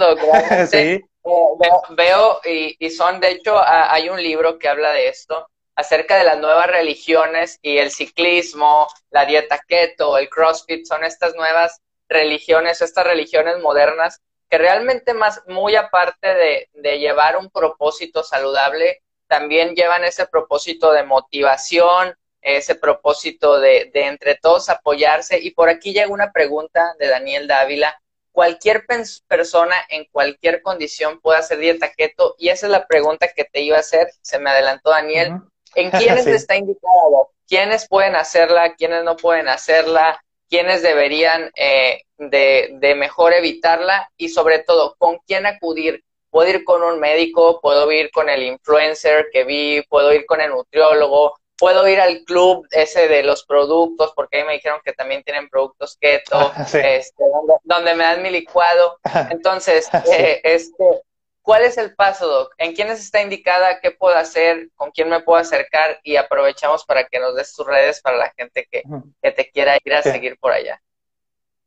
sí. sí. Eh, veo, y, y, son, de hecho, hay un libro que habla de esto, acerca de las nuevas religiones y el ciclismo, la dieta keto, el CrossFit, son estas nuevas religiones, estas religiones modernas que realmente más, muy aparte de, de llevar un propósito saludable, también llevan ese propósito de motivación, ese propósito de, de, entre todos apoyarse. Y por aquí llega una pregunta de Daniel Dávila. Cualquier persona en cualquier condición puede hacer dieta keto y esa es la pregunta que te iba a hacer, se me adelantó Daniel. ¿En quiénes está indicado? ¿Quiénes pueden hacerla? ¿Quiénes no pueden hacerla? ¿Quiénes deberían eh, de, de mejor evitarla? Y sobre todo, ¿con quién acudir? Puedo ir con un médico, puedo ir con el influencer que vi, puedo ir con el nutriólogo, puedo ir al club ese de los productos, porque ahí me dijeron que también tienen productos keto, este, donde, me dan mi licuado. Entonces, eh, este, ¿Cuál es el paso, Doc? ¿En quiénes está indicada? ¿Qué puedo hacer? ¿Con quién me puedo acercar? Y aprovechamos para que nos des tus redes para la gente que, que te quiera ir a seguir por allá.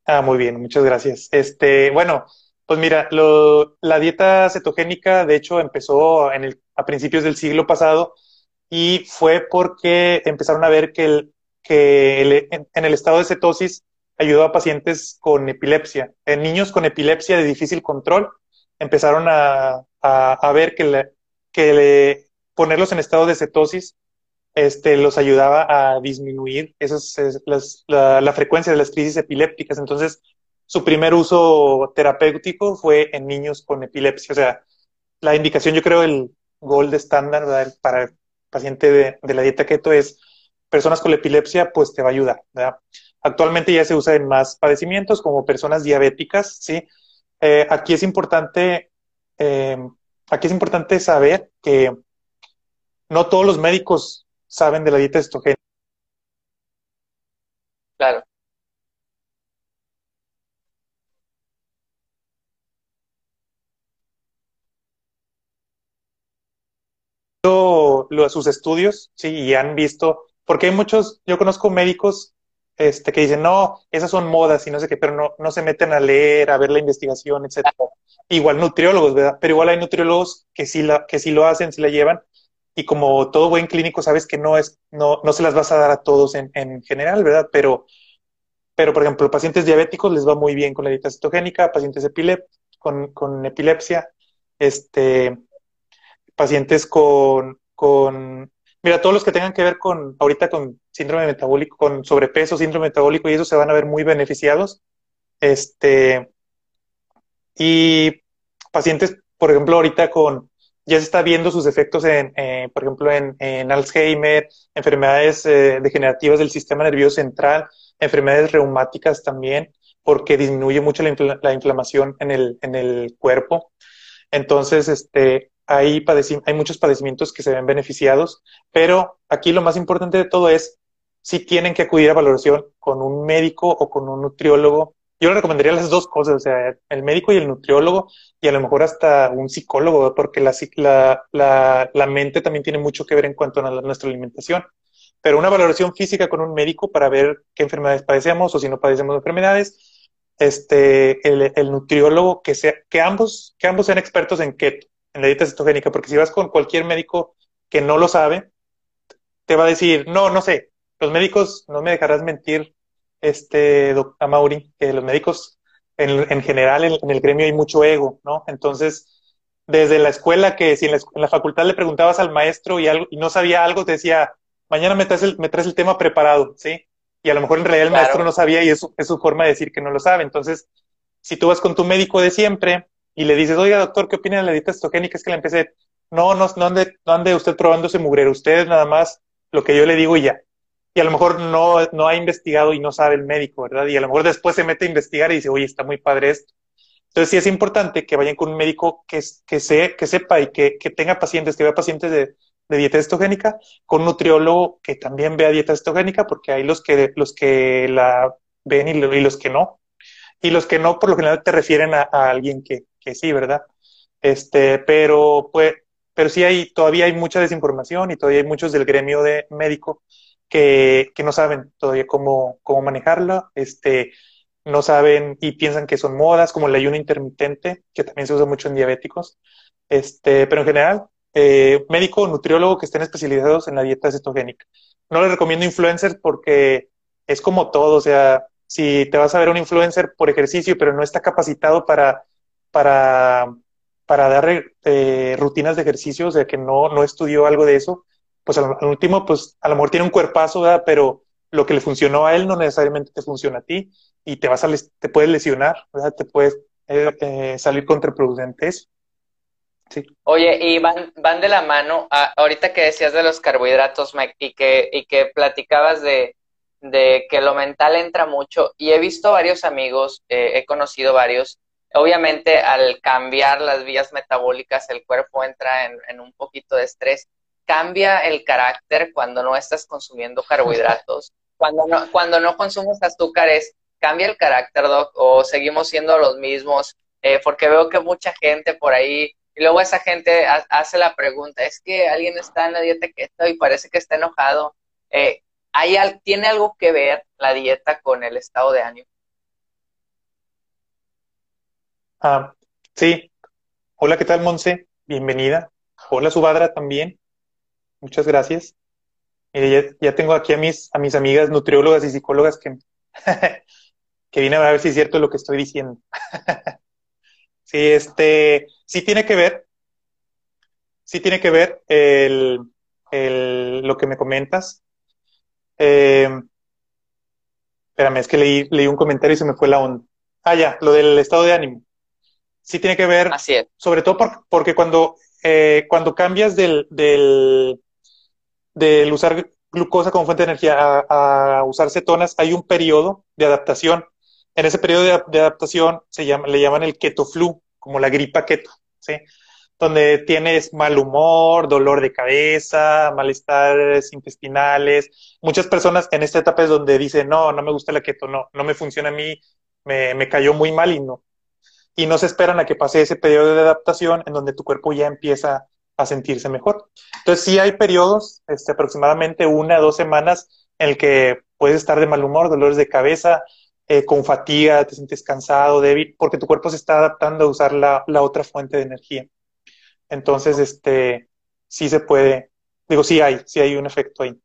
Ah, muy bien, muchas gracias. Este, bueno, pues mira, lo, la dieta cetogénica, de hecho, empezó en el, a principios del siglo pasado y fue porque empezaron a ver que, el, que en, el estado de cetosis ayudó a pacientes con epilepsia. En niños con epilepsia de difícil control empezaron a, a, ver que, le, que ponerlos en estado de cetosis este, los ayudaba a disminuir esas, las, la, la, frecuencia de las crisis epilépticas. Entonces, su primer uso terapéutico fue en niños con epilepsia. O sea, la indicación, yo creo, el gold estándar para paciente de, de, la dieta keto es personas con epilepsia, pues te va a ayudar. Actualmente ya se usa en más padecimientos como personas diabéticas, ¿sí? Eh, aquí es importante, eh, aquí es importante saber que no todos los médicos saben de la dieta cetogénica. Claro. Lo, sus estudios, sí, y han visto, porque hay muchos, yo conozco médicos este, que dicen, no, esas son modas y no sé qué, pero no, no se meten a leer, a ver la investigación, etcétera. Igual nutriólogos, ¿verdad? Pero igual hay nutriólogos que sí, la, que sí lo hacen, sí la llevan, y como todo buen clínico sabes que no es, no, no se las vas a dar a todos en, en general, ¿verdad? Pero, pero, por ejemplo, pacientes diabéticos les va muy bien con la dieta cetogénica, pacientes epilep con, con epilepsia, este, pacientes con, con, mira, todos los que tengan que ver con, ahorita con síndrome metabólico, con sobrepeso, síndrome metabólico, y eso se van a ver muy beneficiados. Este, y pacientes, por ejemplo, ahorita con ya se está viendo sus efectos en, eh, por ejemplo, en, Alzheimer, enfermedades eh, degenerativas del sistema nervioso central, enfermedades reumáticas también, porque disminuye mucho la, la inflamación en el, en el cuerpo. Entonces, este, hay, hay muchos padecimientos que se ven beneficiados, pero aquí lo más importante de todo es si tienen que acudir a valoración con un médico o con un nutriólogo yo le recomendaría las dos cosas, o sea, el médico y el nutriólogo, y a lo mejor hasta un psicólogo, porque la, mente también tiene mucho que ver en cuanto a nuestra alimentación. Pero una valoración física con un médico para ver qué enfermedades padecemos o si no padecemos enfermedades, este, el, el nutriólogo, que, sea, que, ambos, que ambos sean expertos en keto, en la dieta cetogénica, porque si vas con cualquier médico que no lo sabe, te va a decir, no, no sé, los médicos, no me dejarás mentir, este, doctor Mauri, que los médicos en, en general en, el gremio hay mucho ego, ¿no? Entonces, desde la escuela, que si en la, facultad le preguntabas al maestro y, algo, y no sabía algo, te decía, mañana me traes, el, me traes el tema preparado, ¿sí? Y a lo mejor en realidad el maestro no sabía y es, es su forma de decir que no lo sabe. Entonces, si tú vas con tu médico de siempre y le dices, oiga, doctor, ¿qué opina de la dieta cetogénica? Es que la empecé, no, no, no ande, no ande usted probando ese mugrero, usted nada más lo que yo le digo y ya y a lo mejor no, no ha investigado y no sabe el médico, ¿verdad? Y a lo mejor después se mete a investigar y dice, oye, está muy padre esto. Entonces sí es importante que vayan con un médico que, que, se, que sepa y que, que tenga pacientes, que vea pacientes de, de dieta cetogénica, con un nutriólogo que también vea dieta cetogénica, porque hay los que, los que la ven y, los que no. Y los que no, por lo general, te refieren a, a alguien que, que sí, ¿verdad? Este, pero, pues, pero sí hay, todavía hay mucha desinformación y todavía hay muchos del gremio de médico que, que no saben todavía cómo, cómo manejarla, este, no saben y piensan que son modas, como el ayuno intermitente, que también se usa mucho en diabéticos, este, pero en general, eh, médico o nutriólogo que estén especializados en la dieta cetogénica. No les recomiendo influencers porque es como todo, o sea, si te vas a ver un influencer por ejercicio, pero no está capacitado para, para, para dar eh, rutinas de ejercicio, o sea, que no, no estudió algo de eso, pues al, último, pues a lo mejor tiene un cuerpazo, ¿verdad? pero lo que le funcionó a él no necesariamente te funciona a ti y te vas a te puedes lesionar, ¿verdad? Te puedes eh, eh, salir contraproducente Sí. Oye, y van, van de la mano, ahorita que decías de los carbohidratos Mike, y, que, y que platicabas de, de que lo mental entra mucho, y he visto varios amigos, he conocido varios, obviamente al cambiar las vías metabólicas el cuerpo entra en, en un poquito de estrés, cambia el carácter cuando no estás consumiendo carbohidratos, cuando no, cuando no consumes azúcares, cambia el carácter, Doc, o seguimos siendo los mismos, eh, porque veo que mucha gente por ahí Y luego esa gente hace la pregunta, es que alguien está en la dieta keto y parece que está enojado. Eh, ¿hay, ¿Tiene algo que ver la dieta con el estado de ánimo? Ah, sí. Hola, ¿qué tal, Monse? Bienvenida. Hola, Subadra también. Muchas gracias. Mire, ya, tengo aquí a mis, a mis amigas nutriólogas y psicólogas que, que vienen a ver si es cierto lo que estoy diciendo. sí, este, sí tiene que ver, sí tiene que ver el, el, lo que me comentas. Eh, espérame, es que leí, leí un comentario y se me fue la onda. Ah, ya, lo del estado de ánimo. Sí tiene que ver, Así es. sobre todo porque cuando, eh, cuando cambias del, del, del usar glucosa como fuente de energía a, usar cetonas, hay un periodo de adaptación. En ese periodo de, adaptación se llama, le llaman el keto flu, como la gripa keto, ¿sí? Donde tienes mal humor, dolor de cabeza, malestares intestinales. Muchas personas en esta etapa es donde dicen, no, no me gusta la keto, no, no me funciona a mí, me, me cayó muy mal y no. Y no se esperan a que pase ese periodo de adaptación en donde tu cuerpo ya empieza a sentirse mejor. Entonces sí hay periodos, este, aproximadamente una o dos semanas, en el que puedes estar de mal humor, dolores de cabeza, eh, con fatiga, te sientes cansado, débil, porque tu cuerpo se está adaptando a usar la, la otra fuente de energía. Entonces, este, sí se puede, digo, sí hay, sí hay un efecto ahí.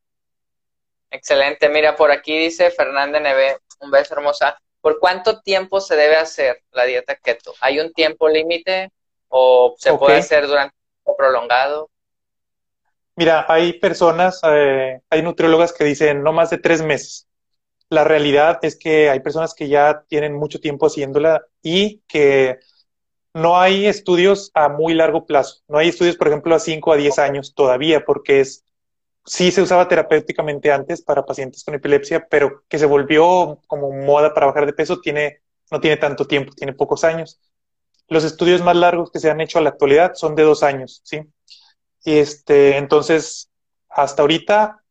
Excelente. Mira, por aquí dice Fernanda Neve, un beso hermosa. ¿Por cuánto tiempo se debe hacer la dieta keto? ¿Hay un tiempo límite o se puede hacer durante prolongado? Mira, hay personas, eh, hay nutriólogas que dicen no más de tres meses. La realidad es que hay personas que ya tienen mucho tiempo haciéndola y que no hay estudios a muy largo plazo. No hay estudios, por ejemplo, a cinco a diez años todavía, porque es sí se usaba terapéuticamente antes para pacientes con epilepsia, pero que se volvió como moda para bajar de peso tiene, no tiene tanto tiempo, tiene pocos años. Los estudios más largos que se han hecho a la actualidad son de dos años, ¿sí? Y este, entonces, hasta ahorita,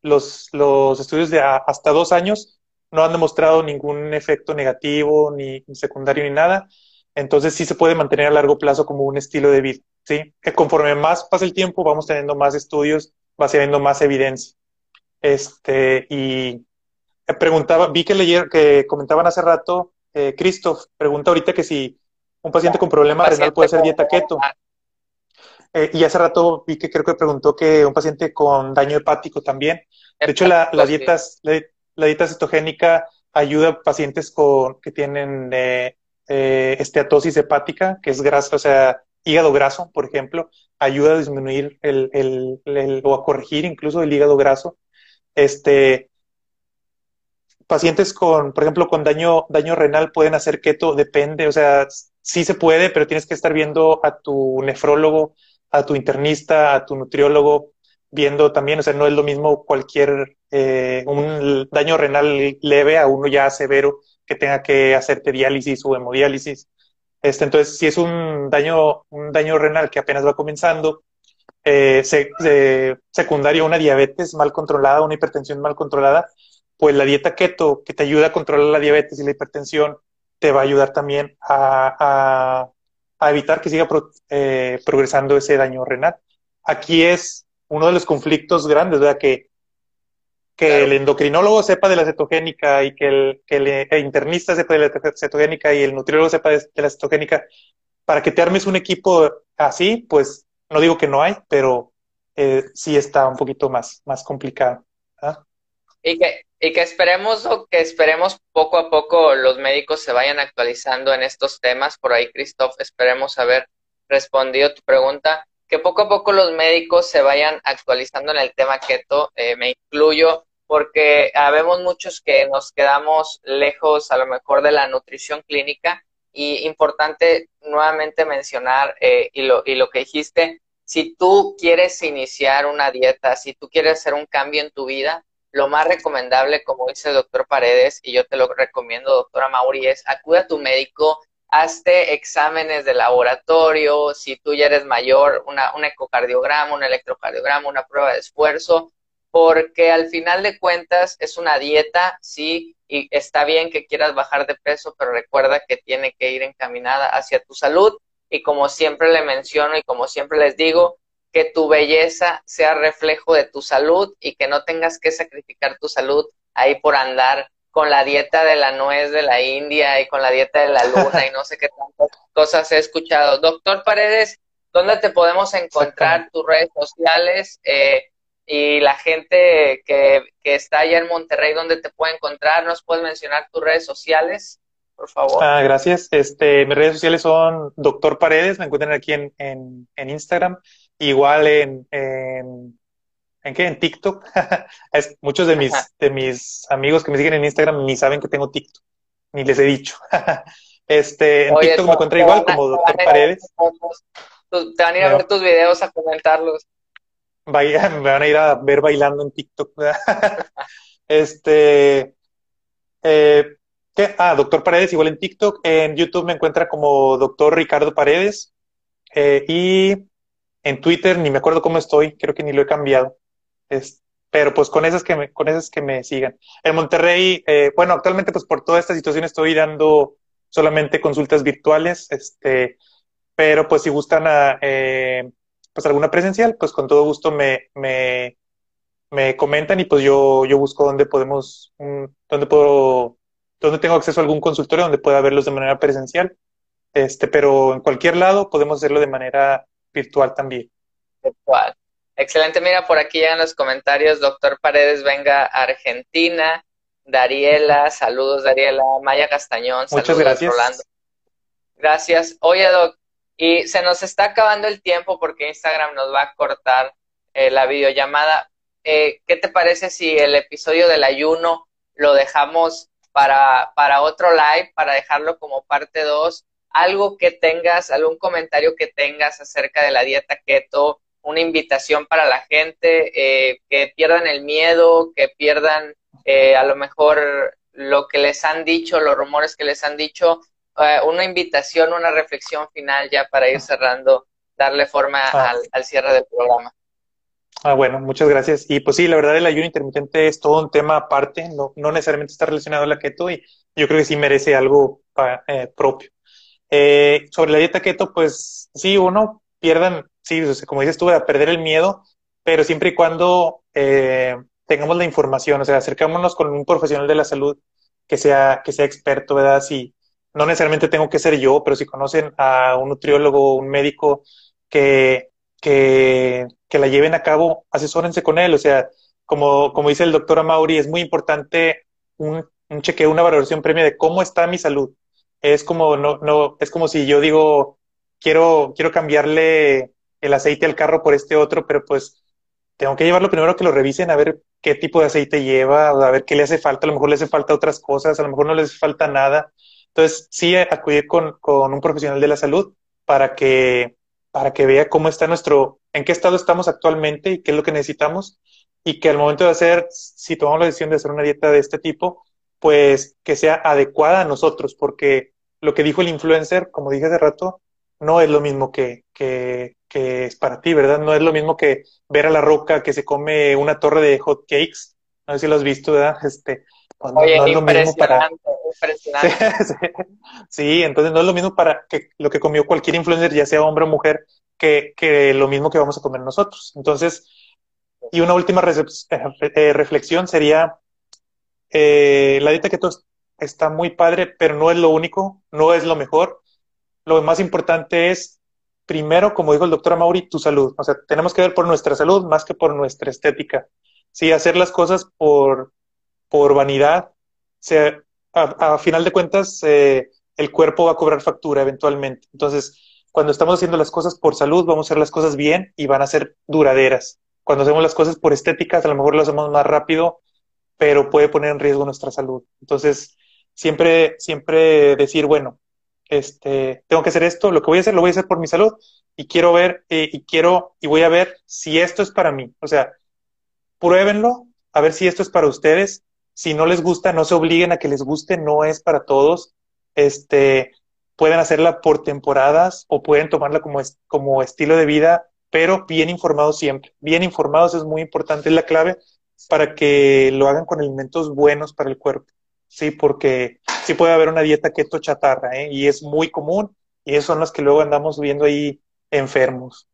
los, los estudios de hasta dos años no han demostrado ningún efecto negativo, ni, secundario, ni nada. Entonces, sí se puede mantener a largo plazo como un estilo de vida, ¿sí? Que conforme más pasa el tiempo, vamos teniendo más estudios, va teniendo más evidencia. Este, y preguntaba, vi que leyeron, que comentaban hace rato, eh, Christoph, pregunta ahorita que si un paciente con problema renal puede ser dieta keto. Eh, y hace rato vi que creo que preguntó que un paciente con daño hepático también. De hecho, la, la, dietas, la, dieta cetogénica ayuda a pacientes con, que tienen eh, eh, esteatosis hepática, que es grasa, o sea, hígado graso, por ejemplo, ayuda a disminuir el, o a corregir incluso el hígado graso. Este, pacientes con, por ejemplo, con daño, daño renal pueden hacer keto, depende, o sea, sí se puede, pero tienes que estar viendo a tu nefrólogo, a tu internista, a tu nutriólogo, viendo también, o sea, no es lo mismo cualquier, eh, un daño renal leve a uno ya severo que tenga que hacerte diálisis o hemodiálisis. Este, entonces, si es un daño, un daño renal que apenas va comenzando, eh, secundario a una diabetes mal controlada, una hipertensión mal controlada, pues la dieta keto, que te ayuda a controlar la diabetes y la hipertensión, te va a ayudar también a, evitar que siga eh, progresando ese daño renal. Aquí es uno de los conflictos grandes, ¿verdad? Que, que el endocrinólogo sepa de la cetogénica y que el, que el, internista sepa de la cetogénica y el nutriólogo sepa de, la cetogénica, para que te armes un equipo así, pues no digo que no hay, pero eh, sí está un poquito más, más complicado. ¿ah? Y que, y que esperemos o que esperemos poco a poco los médicos se vayan actualizando en estos temas. Por ahí, Christoph, esperemos haber respondido tu pregunta. Que poco a poco los médicos se vayan actualizando en el tema keto. Eh, me incluyo porque habemos muchos que nos quedamos lejos a lo mejor de la nutrición clínica. Y importante nuevamente mencionar, eh, y, lo, y lo que dijiste, si tú quieres iniciar una dieta, si tú quieres hacer un cambio en tu vida, lo más recomendable, como dice el doctor Paredes, y yo te lo recomiendo, doctora Mauri, es acude a tu médico, hazte exámenes de laboratorio, si tú ya eres mayor, una, un ecocardiograma, un electrocardiograma, una prueba de esfuerzo, porque al final de cuentas es una dieta, sí, y está bien que quieras bajar de peso, pero recuerda que tiene que ir encaminada hacia tu salud. Y como siempre le menciono y como siempre les digo, que tu belleza sea reflejo de tu salud y que no tengas que sacrificar tu salud ahí por andar con la dieta de la nuez de la India y con la dieta de la luna y no sé qué tantas cosas he escuchado. Doctor Paredes, ¿dónde te podemos encontrar tus redes sociales? Eh, y la gente que, que, está allá en Monterrey, ¿dónde te puede encontrar? ¿Nos puedes mencionar tus redes sociales, por favor? Ah, gracias. Este, mis redes sociales son Doctor Paredes, me encuentran aquí en, en, en Instagram, igual en, en ¿En qué? En TikTok. es, muchos de mis, de mis amigos que me siguen en Instagram ni saben que tengo TikTok. Ni les he dicho. este, en TikTok me encuentro igual como Doctor Paredes. Te van a ir a ver tus videos a comentarlos. Vaya, me van a ir a ver bailando en TikTok. este. Eh, ¿qué? Ah, Doctor Paredes, igual en TikTok. En YouTube me encuentra como Doctor Ricardo Paredes. Eh, y en Twitter ni me acuerdo cómo estoy, creo que ni lo he cambiado. Pero pues con esas que me, con esas que me sigan. En Monterrey, eh, bueno, actualmente pues por toda esta situación estoy dando solamente consultas virtuales, este, pero pues si gustan a, eh, pues alguna presencial, pues con todo gusto me, me, me comentan y pues yo, yo busco dónde podemos, um, dónde puedo, dónde tengo acceso a algún consultorio donde pueda verlos de manera presencial. Este, pero en cualquier lado podemos hacerlo de manera virtual también. Virtual. Excelente, mira, por aquí llegan los comentarios, doctor Paredes, venga Argentina, Dariela, saludos Dariela, Maya Castañón, Muchas saludos gracias. Rolando. Gracias. Oye, Doc, y se nos está acabando el tiempo porque Instagram nos va a cortar eh, la videollamada. Eh, ¿Qué te parece si el episodio del ayuno lo dejamos para, para otro live, para dejarlo como parte 2? Algo que tengas, algún comentario que tengas acerca de la dieta keto, una invitación para la gente, eh, que pierdan el miedo, que pierdan eh, a lo mejor lo que les han dicho, los rumores que les han dicho, eh, una invitación, una reflexión final ya para ir cerrando, darle forma Ah. al, al cierre del programa. Ah, bueno, muchas gracias. Y pues sí, la verdad el ayuno intermitente es todo un tema aparte, no, no necesariamente está relacionado a la keto y yo creo que sí merece algo eh, propio. Sobre la dieta keto, pues sí, uno pierdan, sí, como dices tú, a perder el miedo, pero siempre y cuando eh, tengamos la información, o sea, acercámonos con un profesional de la salud que sea, que sea experto, ¿verdad? Si no necesariamente tengo que ser yo, pero si conocen a un nutriólogo, un médico que, que, que la lleven a cabo, asesórense con él. O sea, como, como dice el doctor Amauri, es muy importante un, un chequeo, una valoración previa de cómo está mi salud. Es como, no, no, es como si yo digo, quiero, quiero cambiarle el aceite al carro por este otro, pero pues tengo que llevarlo primero que lo revisen a ver qué tipo de aceite lleva, a ver qué le hace falta, a lo mejor le hace falta otras cosas, a lo mejor no le hace falta nada. Entonces, sí, acudir con, con un profesional de la salud para que, para que vea cómo está nuestro, en qué estado estamos actualmente y qué es lo que necesitamos, y que al momento de hacer, si tomamos la decisión de hacer una dieta de este tipo, pues que sea adecuada a nosotros, porque lo que dijo el influencer, como dije hace rato, no es lo mismo que, que, que es para ti, ¿verdad? No es lo mismo que ver a la roca que se come una torre de hot cakes, no sé si lo has visto, ¿verdad? Este, pues Oye, no es lo mismo para... impresionante. Sí, sí. Sí, entonces no es lo mismo para que lo que comió cualquier influencer, ya sea hombre o mujer, que, que lo mismo que vamos a comer nosotros. Entonces, y una última eh, eh, reflexión sería, eh, la dieta keto está muy padre, pero no es lo único, no es lo mejor. Lo más importante es, primero, como dijo el doctor Amauri, tu salud. O sea, tenemos que ver por nuestra salud más que por nuestra estética. Sí, hacer las cosas por, por vanidad, se, a, a final de cuentas, eh, el cuerpo va a cobrar factura eventualmente. Entonces, cuando estamos haciendo las cosas por salud, vamos a hacer las cosas bien y van a ser duraderas. Cuando hacemos las cosas por estéticas, a lo mejor lo hacemos más rápido, pero puede poner en riesgo nuestra salud. Entonces, siempre, siempre decir, bueno, este, tengo que hacer esto, lo que voy a hacer, lo voy a hacer por mi salud y quiero ver, y quiero, y voy a ver si esto es para mí. O sea, pruébenlo, a ver si esto es para ustedes. Si no les gusta, no se obliguen a que les guste, no es para todos. Este, pueden hacerla por temporadas o pueden tomarla como, como estilo de vida, pero bien informados siempre. Bien informados es muy importante, es la clave para que lo hagan con alimentos buenos para el cuerpo. Sí, porque sí puede haber una dieta keto chatarra, ¿eh? Y es muy común Y esos son los que luego andamos viendo ahí enfermos.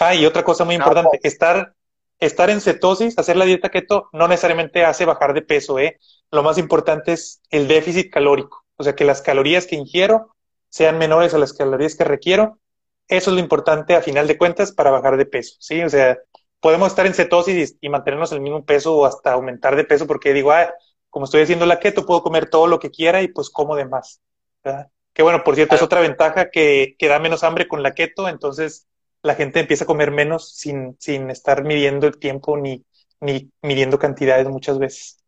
Ah, y otra cosa muy importante, pues. estar, estar en cetosis, hacer la dieta keto, no necesariamente hace bajar de peso, ¿eh? Lo más importante es el déficit calórico, o sea, que las calorías que ingiero sean menores a las calorías que requiero. Eso es lo importante a final de cuentas para bajar de peso, ¿sí? O sea, podemos estar en cetosis y, mantenernos el mismo peso o hasta aumentar de peso porque digo, ah, como estoy haciendo la keto, puedo comer todo lo que quiera y pues como de más. Que bueno, por cierto, es otra ventaja que, que da menos hambre con la keto, entonces la gente empieza a comer menos sin, sin estar midiendo el tiempo ni, ni midiendo cantidades muchas veces.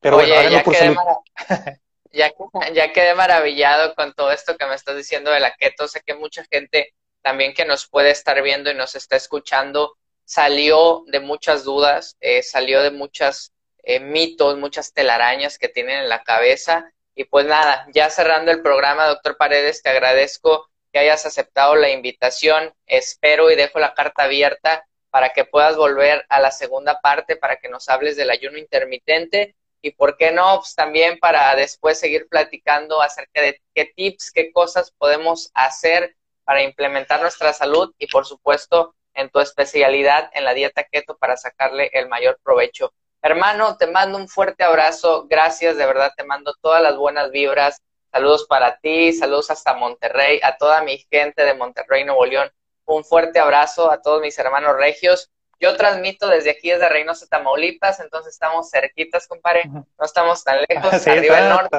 Pero bueno, ya, quedé ya, ya quedé maravillado con todo esto que me estás diciendo de la keto. Sé que mucha gente también que nos puede estar viendo y nos está escuchando salió de muchas dudas, eh, salió de muchos eh, mitos, muchas telarañas que tienen en la cabeza. Y pues nada, ya cerrando el programa, doctor Paredes, te agradezco que hayas aceptado la invitación. Espero y dejo la carta abierta para que puedas volver a la segunda parte, para que nos hables del ayuno intermitente y, ¿por qué no? Pues también para después seguir platicando acerca de qué tips, qué cosas podemos hacer para implementar nuestra salud y, por supuesto, en tu especialidad en la dieta keto para sacarle el mayor provecho. Hermano, te mando un fuerte abrazo. Gracias, de verdad, te mando todas las buenas vibras Saludos para ti, saludos hasta Monterrey, a toda mi gente de Monterrey, Nuevo León. Un fuerte abrazo a todos mis hermanos regios. Yo transmito desde aquí, desde Reynosa, Tamaulipas, entonces estamos cerquitas, compadre. No estamos tan lejos, arriba del norte.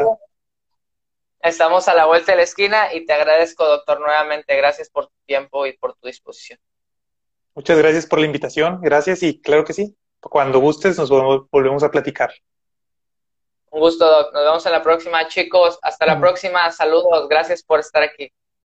Estamos a la vuelta de la esquina y te agradezco, doctor, nuevamente. Gracias por tu tiempo y por tu disposición. Muchas gracias por la invitación. Gracias y claro que sí. Cuando gustes nos volvemos a platicar. Un gusto, Doc. Nos vemos en la próxima, chicos. Hasta la próxima. Saludos. Gracias por estar aquí.